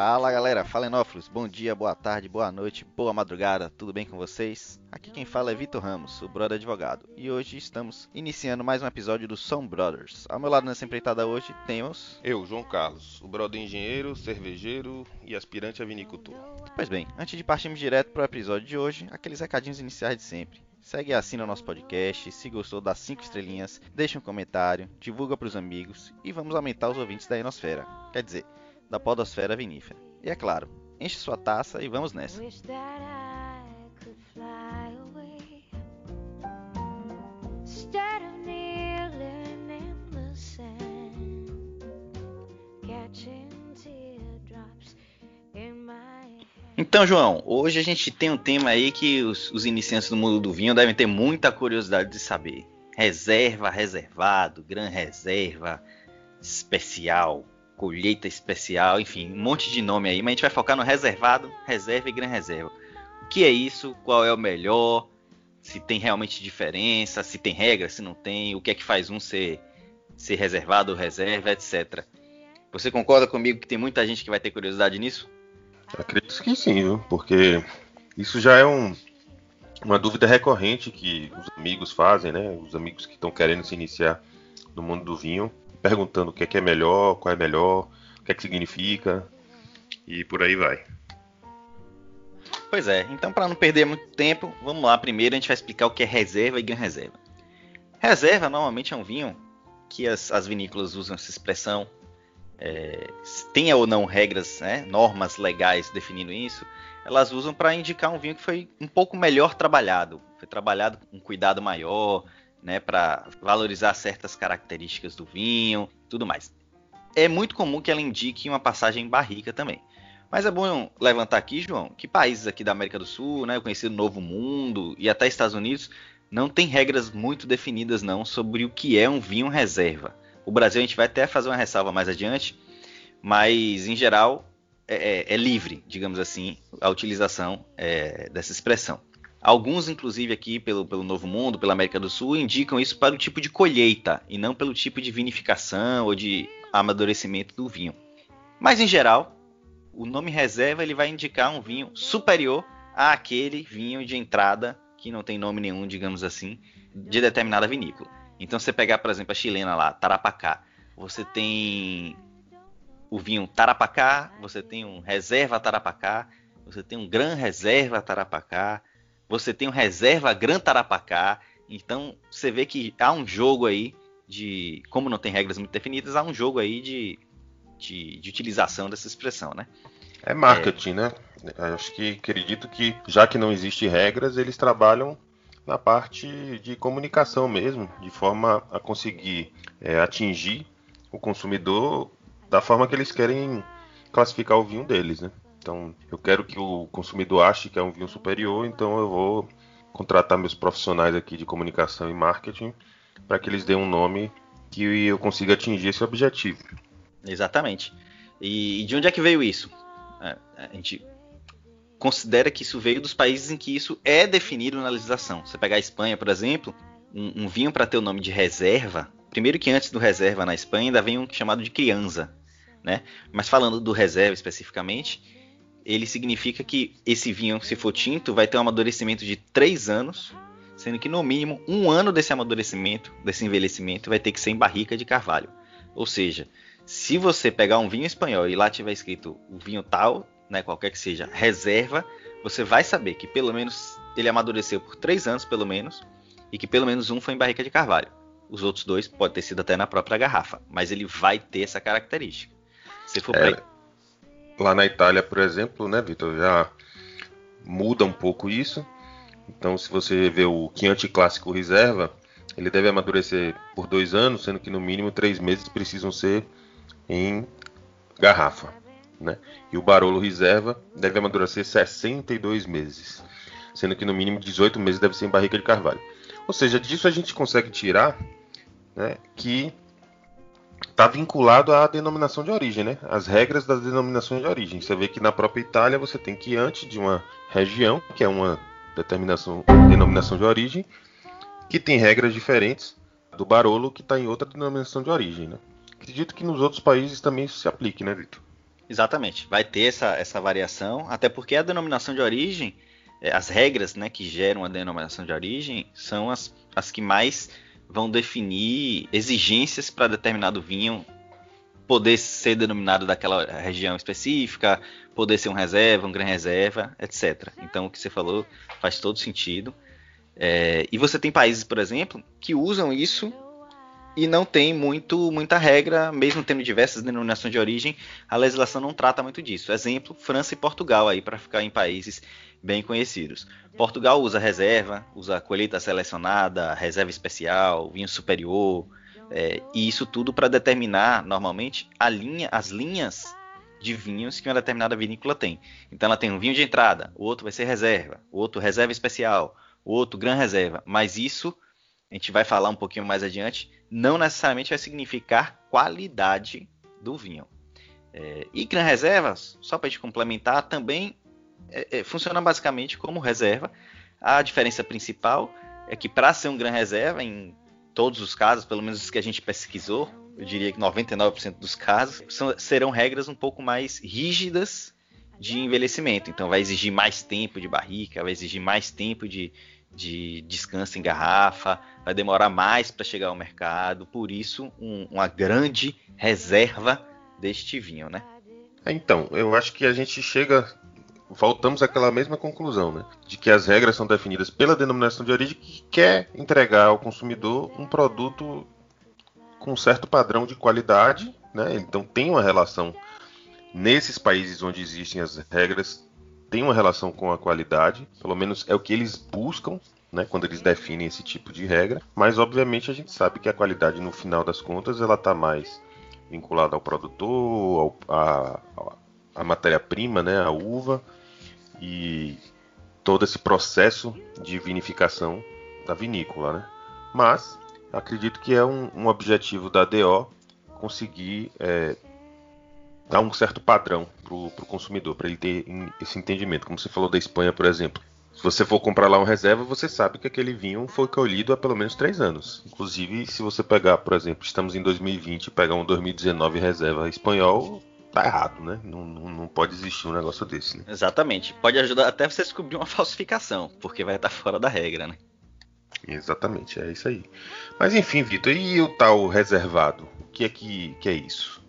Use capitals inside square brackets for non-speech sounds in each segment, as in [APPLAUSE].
Fala galera, Falenófilos, bom dia, boa tarde, boa noite, boa madrugada, tudo bem com vocês? Aqui quem fala é Vitor Ramos, o brother advogado, e hoje estamos iniciando mais um episódio do Som Brothers. Ao meu lado nessa empreitada hoje temos. Eu, João Carlos, o brother engenheiro, cervejeiro e aspirante a vinicultor. Pois bem, antes de partirmos direto para o episódio de hoje, aqueles recadinhos iniciais de sempre. Segue e assina o nosso podcast, se gostou dá 5 estrelinhas, deixa um comentário, divulga para os amigos e vamos aumentar os ouvintes da Enosfera. Quer dizer, da podosfera vinífera. E é claro, enche sua taça e vamos nessa. Então, João, hoje a gente tem um tema aí que os, os, iniciantes do mundo do vinho devem ter muita curiosidade de saber. Reserva, reservado, gran reserva, especial, colheita especial, enfim, um monte de nome aí, mas a gente vai focar no reservado, reserva e gran reserva. O que é isso? Qual é o melhor? Se tem realmente diferença, se tem regra, se não tem, o que é que faz um ser, ser reservado reserva, etc. Você concorda comigo que tem muita gente que vai ter curiosidade nisso? Acredito que sim, viu? porque isso já é um, uma dúvida recorrente que os amigos fazem, né? Os amigos que estão querendo se iniciar no mundo do vinho perguntando o que é, que é melhor, qual é melhor, o que é que significa e por aí vai. Pois é, então para não perder muito tempo, vamos lá. Primeiro a gente vai explicar o que é reserva e gran reserva. Reserva normalmente é um vinho que as, as vinícolas usam essa expressão. É, tenha ou não regras, né, normas legais definindo isso, elas usam para indicar um vinho que foi um pouco melhor trabalhado, foi trabalhado com um cuidado maior, né, para valorizar certas características do vinho, tudo mais. É muito comum que ela indique uma passagem em barrica também. Mas é bom levantar aqui, João, que países aqui da América do Sul, né, conhecido Novo Mundo e até Estados Unidos, não tem regras muito definidas não sobre o que é um vinho reserva. O Brasil a gente vai até fazer uma ressalva mais adiante, mas em geral é, é, é livre, digamos assim, a utilização é, dessa expressão. Alguns, inclusive, aqui pelo, pelo Novo Mundo, pela América do Sul, indicam isso para o tipo de colheita e não pelo tipo de vinificação ou de amadurecimento do vinho. Mas, em geral, o nome reserva ele vai indicar um vinho superior àquele vinho de entrada que não tem nome nenhum, digamos assim, de determinada vinícola. Então, você pegar, por exemplo, a chilena lá, Tarapacá, você tem o vinho Tarapacá, você tem um reserva Tarapacá, você tem um gran reserva Tarapacá, você tem um reserva Gran Tarapacá. Então você vê que há um jogo aí de. Como não tem regras muito definidas, há um jogo aí de, de, de utilização dessa expressão, né? É marketing, é... né? Acho que acredito que, já que não existem regras, eles trabalham na parte de comunicação mesmo, de forma a conseguir é, atingir o consumidor da forma que eles querem classificar o vinho deles, né? Então, eu quero que o consumidor ache que é um vinho superior, então eu vou contratar meus profissionais aqui de comunicação e marketing para que eles dêem um nome que eu consiga atingir esse objetivo. Exatamente. E de onde é que veio isso? É, a gente considera que isso veio dos países em que isso é definido na legislação. Você pegar a Espanha, por exemplo, um, um vinho para ter o nome de reserva, primeiro que antes do reserva na Espanha ainda vem um chamado de criança, né? Mas falando do reserva especificamente, ele significa que esse vinho, se for tinto, vai ter um amadurecimento de 3 anos, sendo que no mínimo um ano desse amadurecimento, desse envelhecimento, vai ter que ser em barrica de carvalho. Ou seja, se você pegar um vinho espanhol e lá tiver escrito o vinho tal, né, qualquer que seja, reserva, você vai saber que pelo menos ele amadureceu por 3 anos, pelo menos, e que pelo menos um foi em barrica de carvalho. Os outros dois pode ter sido até na própria garrafa, mas ele vai ter essa característica. Se for é, pra lá na Itália, por exemplo, né, Vitor, já muda um pouco isso. Então, se você vê o Chianti Clássico Reserva, ele deve amadurecer por dois anos, sendo que no mínimo três meses precisam ser em garrafa. Né? E o Barolo Reserva deve amadurecer 62 meses, sendo que no mínimo 18 meses deve ser em barrica de carvalho. Ou seja, disso a gente consegue tirar né, que está vinculado à denominação de origem, né? As regras das denominações de origem. Você vê que na própria Itália você tem que antes de uma região, que é uma determinação, denominação de origem, que tem regras diferentes do Barolo, que está em outra denominação de origem, né? Acredito que nos outros países também isso se aplique, né, Vitor? Exatamente, vai ter essa, essa variação, até porque a denominação de origem, é, as regras né, que geram a denominação de origem, são as, as que mais vão definir exigências para determinado vinho poder ser denominado daquela região específica, poder ser um reserva, um gran reserva, etc. Então o que você falou faz todo sentido. É, e você tem países, por exemplo, que usam isso e não tem muito, muita regra, mesmo tendo diversas denominações de origem, a legislação não trata muito disso. Exemplo, França e Portugal aí para ficar em países bem conhecidos. Portugal usa reserva, usa colheita selecionada, reserva especial, vinho superior, é, e isso tudo para determinar normalmente linha, as linhas de vinhos que uma determinada vinícola tem. Então ela tem um vinho de entrada, o outro vai ser reserva, o outro reserva especial, o outro gran reserva. Mas isso a gente vai falar um pouquinho mais adiante, não necessariamente vai significar qualidade do vinho. É, e gran reservas, só para a gente complementar, também é, é, funciona basicamente como reserva. A diferença principal é que para ser um gran reserva, em todos os casos, pelo menos os que a gente pesquisou, eu diria que 99% dos casos, são, serão regras um pouco mais rígidas de envelhecimento. Então vai exigir mais tempo de barrica, vai exigir mais tempo de, de descanso em garrafa, vai demorar mais para chegar ao mercado, por isso um, uma grande reserva deste vinho, né? É, então, eu acho que a gente chega, voltamos àquela mesma conclusão, né? De que as regras são definidas pela denominação de origem que quer entregar ao consumidor um produto com certo padrão de qualidade, né? Então tem uma relação nesses países onde existem as regras tem uma relação com a qualidade, pelo menos é o que eles buscam, né, quando eles definem esse tipo de regra, mas obviamente a gente sabe que a qualidade no final das contas ela está mais vinculada ao produtor, ao, a, a matéria-prima, né, a uva e todo esse processo de vinificação da vinícola, né? Mas acredito que é um, um objetivo da DO conseguir é, dar um certo padrão para o consumidor, para ele ter esse entendimento. Como você falou da Espanha, por exemplo. Se você for comprar lá um reserva, você sabe que aquele vinho foi colhido há pelo menos três anos. Inclusive, se você pegar, por exemplo, estamos em 2020 e pegar um 2019 reserva espanhol, tá errado, né? Não, não, não, pode existir um negócio desse, né? Exatamente. Pode ajudar até você descobrir uma [LAUGHS] falsificação, porque vai estar fora da regra, né? Exatamente, é isso aí. Mas enfim, Vitor, e o tal reservado? O que é que, que é isso?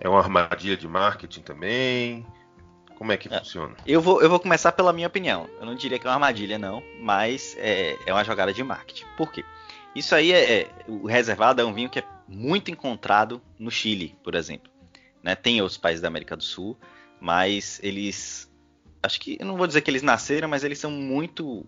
É uma armadilha de marketing também? Como é que é, funciona? Eu vou, eu vou começar pela minha opinião. Eu não diria que é uma armadilha, não, mas é, é uma jogada de marketing. Por quê? Isso aí é, é, O reservado é um vinho que é muito encontrado no Chile, por exemplo. Né? Tem outros países da América do Sul, mas eles. Acho que. Eu não vou dizer que eles nasceram, mas eles são muito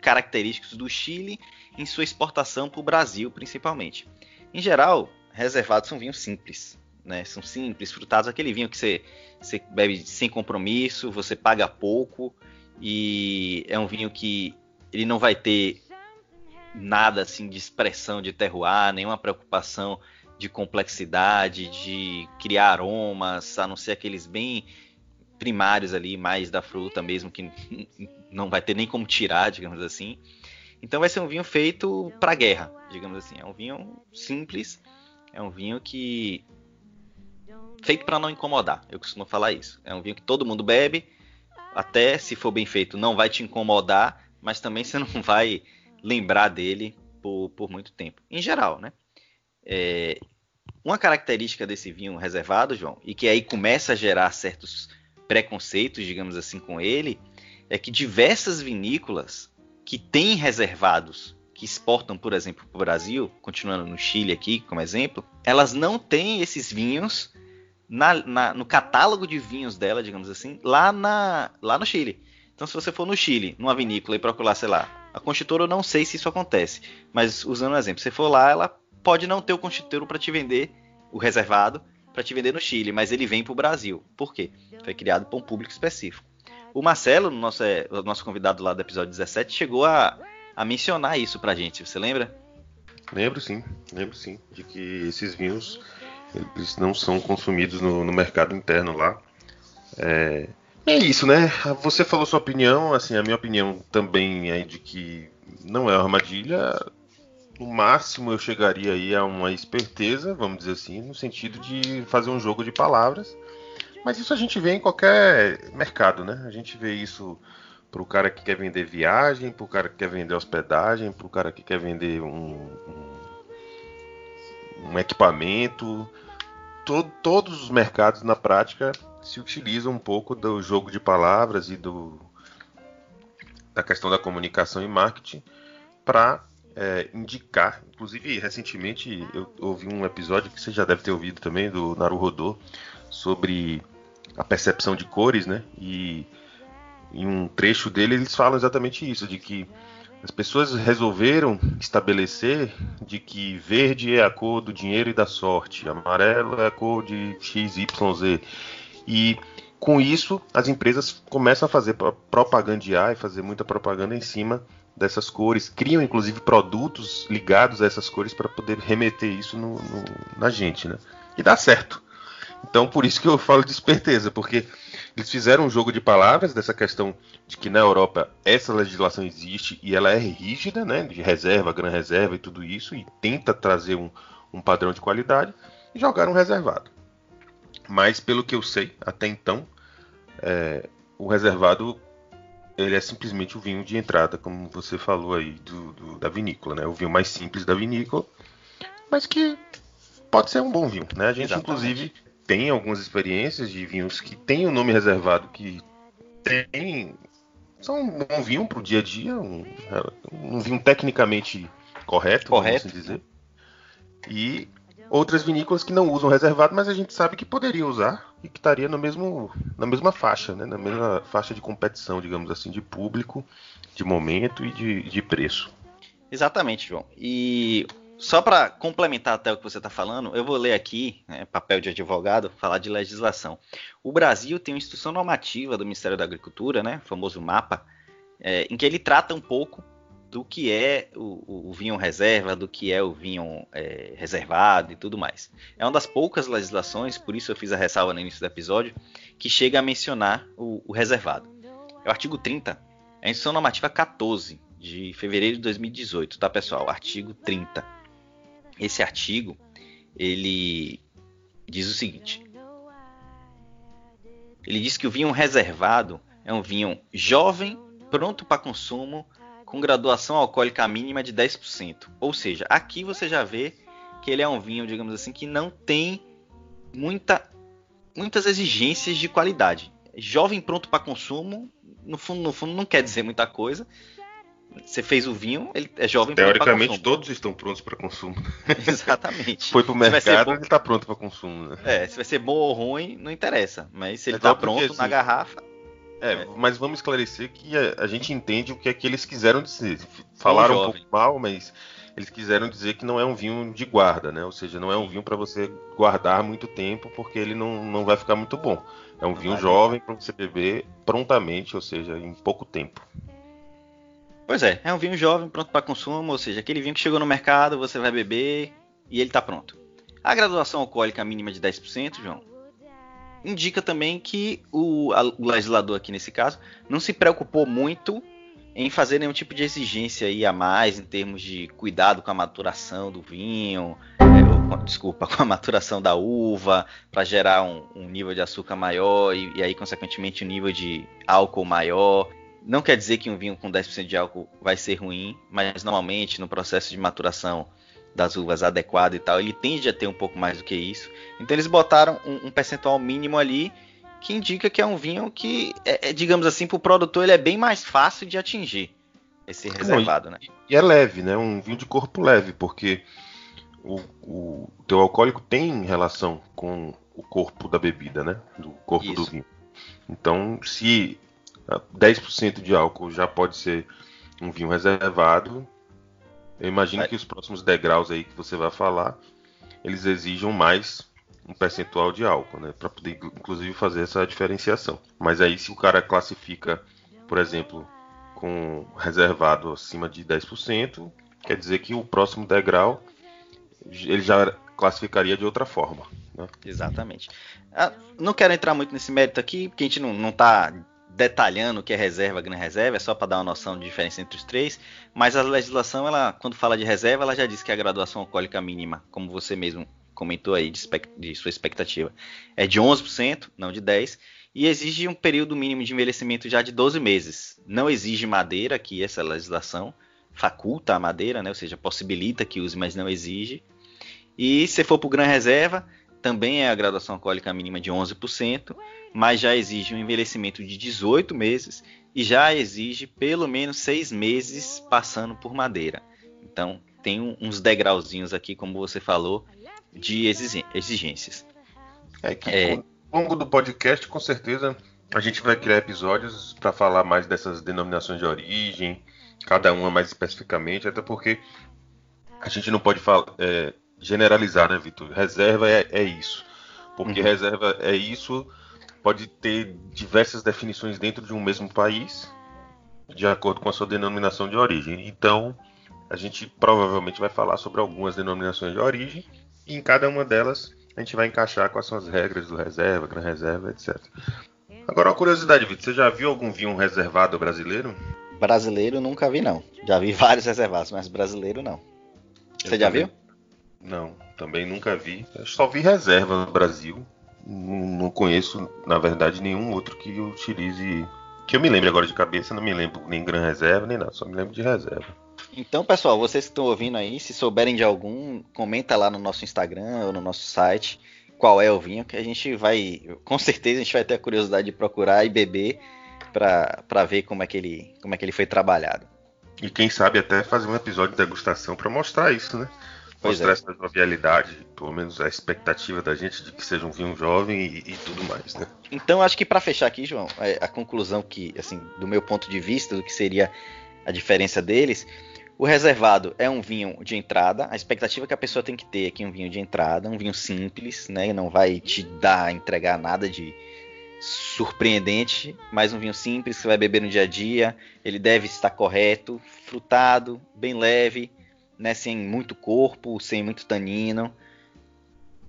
característicos do Chile em sua exportação para o Brasil, principalmente. Em geral, reservados são vinhos simples né? São simples, frutados, aquele vinho que você, você bebe sem compromisso, você paga pouco e é um vinho que ele não vai ter nada assim de expressão de terroir, nenhuma preocupação de complexidade, de criar aromas, a não ser aqueles bem primários ali, mais da fruta mesmo, que [LAUGHS] não vai ter nem como tirar, digamos assim. Então vai ser um vinho feito para guerra, digamos assim. É um vinho simples, é um vinho que feito para não incomodar. Eu costumo falar isso. É um vinho que todo mundo bebe, até se for bem feito, não vai te incomodar, mas também você não vai lembrar dele por, por muito tempo. Em geral, né? É, uma característica desse vinho reservado, João, e que aí começa a gerar certos preconceitos, digamos assim, com ele, é que diversas vinícolas que têm reservados que exportam, por exemplo, para o Brasil, continuando no Chile aqui como exemplo, elas não têm esses vinhos na, na, no catálogo de vinhos dela, digamos assim, lá, na, lá no Chile. Então, se você for no Chile, numa vinícola e procurar, sei lá, a Constitutora, eu não sei se isso acontece, mas usando um exemplo, se você for lá, ela pode não ter o Constitutor para te vender o reservado para te vender no Chile, mas ele vem para o Brasil. Por quê? Foi criado para um público específico. O Marcelo, nosso, é, nosso convidado lá do episódio 17, chegou a, a mencionar isso para gente. Você lembra? Lembro sim, lembro sim, de que esses vinhos eles não são consumidos no, no mercado interno lá. É, é, isso, né? Você falou sua opinião, assim, a minha opinião também é de que não é uma armadilha. No máximo eu chegaria aí a uma esperteza, vamos dizer assim, no sentido de fazer um jogo de palavras, Mas isso a gente vê em qualquer mercado, né? A gente vê isso para o cara que quer vender viagem, para o cara que quer vender hospedagem, para o cara que quer vender um, um, um equipamento. Todo, todos os mercados, na prática, se utilizam um pouco do jogo de palavras e do, da questão da comunicação e marketing para é, indicar. Inclusive, recentemente eu ouvi um episódio que você já deve ter ouvido também do Naruhodô sobre a percepção de cores, né? E em um trecho dele eles falam exatamente isso, de que as pessoas resolveram estabelecer de que verde é a cor do dinheiro e da sorte, amarelo é a cor de XYZ. E com isso, as empresas começam a fazer propagandear e fazer muita propaganda em cima dessas cores, criam inclusive produtos ligados a essas cores para poder remeter isso no, no, na gente, né? E dá certo. Então, por isso que eu falo de esperteza, porque eles fizeram um jogo de palavras dessa questão de que na Europa essa legislação existe e ela é rígida, né? De reserva, gran reserva e tudo isso, e tenta trazer um, um padrão de qualidade, e jogaram reservado. Mas pelo que eu sei, até então, é, o reservado ele é simplesmente o vinho de entrada, como você falou aí do, do, da vinícola, né? O vinho mais simples da vinícola, mas que pode ser um bom vinho, né? A gente Exatamente. inclusive tem algumas experiências de vinhos que tem o um nome reservado que tem são um bom vinho para o dia a dia, um, um vinho tecnicamente correto, correto. assim dizer. E outras vinícolas que não usam reservado, mas a gente sabe que poderia usar e que estaria no mesmo, na mesma faixa, né? na mesma faixa de competição, digamos assim, de público, de momento e de, de preço. Exatamente, João. E só para complementar até o que você está falando, eu vou ler aqui, né, papel de advogado, falar de legislação. O Brasil tem uma instrução normativa do Ministério da Agricultura, né, famoso MAPA, é, em que ele trata um pouco do que é o, o vinho reserva, do que é o vinho é, reservado e tudo mais. É uma das poucas legislações, por isso eu fiz a ressalva no início do episódio, que chega a mencionar o, o reservado. É o artigo 30, é a instrução normativa 14 de fevereiro de 2018, tá pessoal? Artigo 30. Esse artigo ele diz o seguinte: ele diz que o vinho reservado é um vinho jovem, pronto para consumo, com graduação alcoólica mínima de 10%. Ou seja, aqui você já vê que ele é um vinho, digamos assim, que não tem muita, muitas exigências de qualidade. Jovem pronto para consumo, no fundo, no fundo não quer dizer muita coisa. Você fez o vinho, ele é jovem Teoricamente todos estão prontos para consumo. [LAUGHS] Exatamente. Foi pro mercado, bom... ele está pronto para consumo. Né? É, se vai ser bom ou ruim, não interessa. Mas se ele está pronto porque, na assim, garrafa, é, é, mas vamos esclarecer que a, a, gente entende o que é que eles quiseram dizer. Falaram um, um pouco mal, mas eles quiseram dizer que não é um vinho de guarda, né? Ou seja, não é um vinho para você guardar muito tempo, porque ele não, não vai ficar muito bom. É um vinho jovem para você beber prontamente, ou seja, em pouco tempo. Pois é, é um vinho jovem pronto para consumo, ou seja, aquele vinho que chegou no mercado, você vai beber e ele está pronto. A graduação alcoólica mínima de 10%, João, indica também que o, a, o, legislador aqui nesse caso não se preocupou muito em fazer nenhum tipo de exigência aí a mais em termos de cuidado com a maturação do vinho, é, desculpa, [LAUGHS] com a maturação da uva para gerar um, um, nível de açúcar maior e, e aí consequentemente um nível de álcool maior. Não quer dizer que um vinho com 10% de álcool vai ser ruim, mas normalmente no processo de maturação das uvas adequado e tal, ele tende a ter um pouco mais do que isso. Então eles botaram um, um percentual mínimo ali que indica que é um vinho que, é, é, digamos assim, para o produtor ele é bem mais fácil de atingir esse reservado, Não, e, né? E é leve, né? Um vinho de corpo leve, porque o, o teu alcoólico tem relação com o corpo da bebida, né? Do corpo Isso. do vinho. Então, se 10% de álcool já pode ser um vinho reservado, eu imagino que os próximos degraus aí que você vai falar, eles exijam mais um percentual de álcool, né, para poder inclusive fazer essa diferenciação. Mas aí se o cara classifica, por exemplo, com reservado acima de 10%, quer dizer que o próximo degrau ele já classificaria de outra forma. Né? Exatamente. Ah, não quero entrar muito nesse mérito aqui, porque a gente não está detalhando o que é reserva, grande reserva, é só para dar uma noção de diferença entre os três. Mas a legislação, ela, quando fala de reserva, ela já diz que a graduação alcoólica mínima, como você mesmo comentou aí de, de sua expectativa é de 11%, não de 10%, e exige um período mínimo de envelhecimento já de 12 meses. Não exige madeira, que essa legislação faculta a madeira, né? ou seja, possibilita que use, mas não exige. E se for para o Gran Reserva, também é a graduação alcoólica mínima de 11%, mas já exige um envelhecimento de 18 meses e já exige pelo menos 6 meses passando por madeira. Então, tem uns degrauzinhos aqui, como você falou, de exigências. É que é, ao longo do podcast, com certeza, a gente vai criar episódios para falar mais dessas denominações de origem, cada uma mais especificamente, até porque a gente não pode falar, é, generalizar, né, Vitor? Reserva é, é isso. Porque uhum. reserva é isso, pode ter diversas definições dentro de um mesmo país, de acordo com a sua denominação de origem. Então, a gente provavelmente vai falar sobre algumas denominações de origem e em cada uma delas a gente vai encaixar quais são as regras do reserva, gran reserva, etc. Agora uma curiosidade, Vitor, você já viu algum vinho reservado brasileiro? Brasileiro nunca vi não. Já vi vários reservados, mas brasileiro não. Você Eu já também. viu? Não, também nunca vi. Eu só vi reserva no Brasil. Não, não conheço, na verdade, nenhum outro que utilize. Que eu me lembre agora de cabeça, não me lembro nem Gran Reserva, nem nada, só me lembro de reserva. Então, pessoal, vocês que estão ouvindo aí, se souberem de algum, comenta lá no nosso Instagram ou no nosso site qual é o vinho, que a gente vai, com certeza, a gente vai ter a curiosidade de procurar e beber para ver como é, que ele, como é que ele foi trabalhado. E quem sabe até fazer um episódio de degustação para mostrar isso, né? Pois mostrar é. essa jovialidade, pelo menos a expectativa da gente de que seja um vinho jovem e, e tudo mais, né? Então, acho que para fechar aqui, João, é a conclusão que, assim, do meu ponto de vista, do que seria a diferença deles, o reservado é um vinho de entrada. A expectativa que a pessoa tem que ter é que um vinho de entrada, um vinho simples, né? Não vai te dar, entregar nada de surpreendente, mas um vinho simples que você vai beber no dia a dia. Ele deve estar correto, frutado, bem leve, né? Sem muito corpo, sem muito tanino.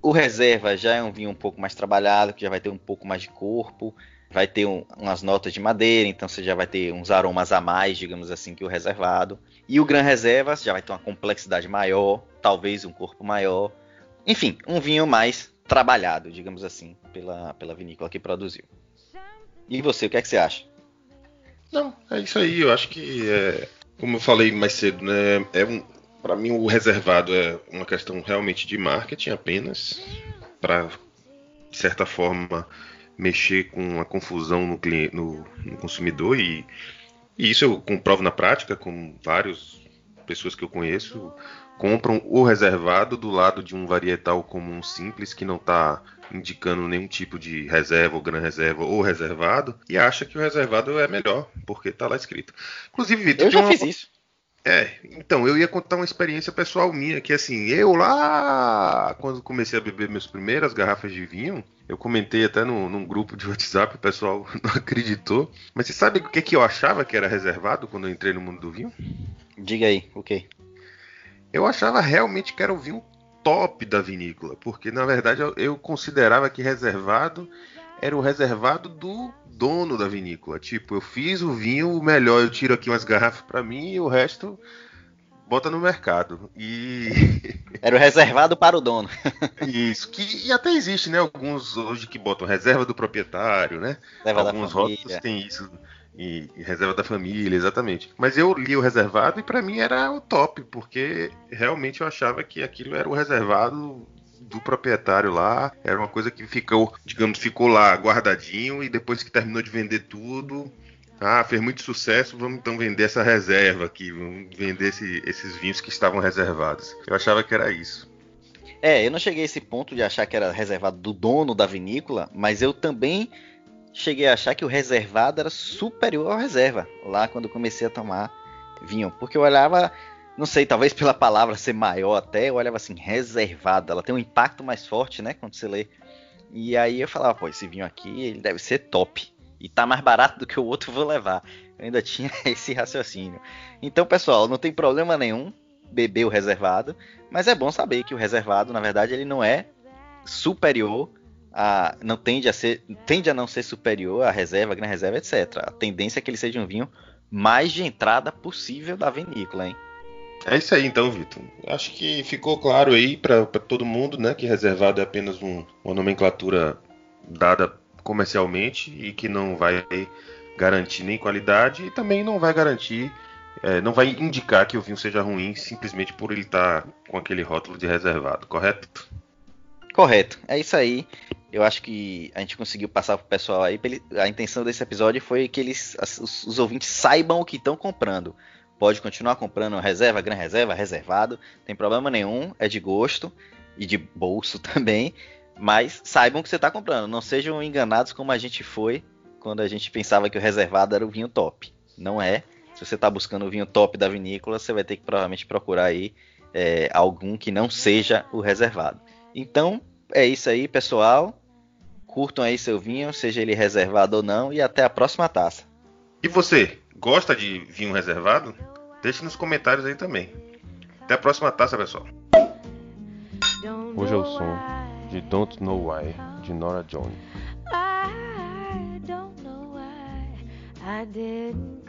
O reserva já é um vinho um pouco mais trabalhado, que já vai ter um pouco mais de corpo, vai ter um, umas notas de madeira, então você já vai ter uns aromas a mais, digamos assim, que o reservado. E o Gran Reserva já vai ter uma complexidade maior, talvez um corpo maior. Enfim, um vinho mais trabalhado, digamos assim, pela, pela vinícola que produziu. E você, o que é que você acha? Não, é isso aí. Eu acho que, é, como eu falei mais cedo, né, é um, para mim o reservado é uma questão realmente de marketing apenas, para de certa forma mexer com a confusão no, cliente, no, no consumidor e, e, isso eu comprovo na prática com várias pessoas que eu conheço compram o reservado do lado de um varietal comum simples que não está indicando nenhum tipo de reserva ou gran reserva ou reservado e acha que o reservado é melhor porque está lá escrito. Inclusive, Vitor, eu já uma... fiz isso. É, então, eu ia contar uma experiência pessoal minha, que assim, eu lá, quando comecei a beber minhas primeiras garrafas de vinho, eu comentei até no, num grupo de WhatsApp, o pessoal [LAUGHS] não acreditou. Mas você sabe o que, que eu achava que era reservado quando eu entrei no mundo do vinho? Diga aí, o okay. Eu achava realmente que era o vinho top da vinícola, porque na verdade eu, eu considerava que reservado era o reservado do dono da vinícola. Tipo, eu fiz o vinho melhor, eu tiro aqui umas garrafas para mim e o resto bota no mercado. E. [LAUGHS] Era o reservado para o dono. [LAUGHS] Isso, que e até existe, né? Alguns hoje que botam reserva do proprietário, né? Reserva Alguns rótulos têm isso. E, e, reserva da família, exatamente. Mas eu li o reservado e para mim era o top, porque realmente eu achava que aquilo era o reservado do proprietário lá. Era uma coisa que ficou, digamos, ficou lá guardadinho e depois que terminou de vender tudo, ah, fez muito sucesso, vamos então vender essa reserva aqui, vamos vender esse, esses vinhos que estavam reservados. Eu achava que era isso. É, eu não cheguei a esse ponto de achar que era reservado do dono da vinícola, mas eu também cheguei a achar que o reservado era superior ao reserva, lá quando comecei a tomar vinho. Porque eu olhava, não sei, talvez pela palavra ser maior até, eu olhava assim, reservado. Ela tem um impacto mais forte, né, quando você lê. E aí eu falava, pô, esse vinho aqui, ele deve ser top. E tá mais barato do que o outro, vou levar. Eu ainda [LAUGHS] tinha esse raciocínio. Então, pessoal, não tem problema nenhum beber o reservado, mas é bom saber que o reservado, na verdade, ele não é superior a, não tende a ser, tende a não ser superior à reserva, grande reserva, etc. A tendência é que ele seja um vinho mais de entrada possível da vinícola, hein? É isso aí então, Vitor. Acho que ficou claro aí para todo mundo, né, que reservado é apenas um, uma nomenclatura dada comercialmente e que não vai garantir nem qualidade e também não vai garantir, é, não vai indicar que o vinho seja ruim simplesmente por ele estar tá com aquele rótulo de reservado, correto? Correto, é isso aí. Eu acho que a gente conseguiu passar pro pessoal aí. A intenção desse episódio foi que eles, os, os ouvintes saibam o que estão comprando. Pode continuar comprando reserva, gran reserva, reservado, tem problema nenhum, é de gosto e de bolso [LAUGHS] também. Mas saibam que você está comprando. Não sejam enganados como a gente foi quando a gente pensava que o reservado era o vinho top. Não é. Se você está buscando o vinho top da vinícola, você vai ter que provavelmente procurar aí é, algum que não seja o reservado. Então, é isso aí, pessoal. Curtam aí seu vinho, seja ele reservado ou não, e até a próxima taça. E você, gosta de vinho reservado? Deixe nos comentários aí também. Até a próxima taça, pessoal. Hoje é o som de Don't Know Why, de Nora Jones. I don't know why I didn't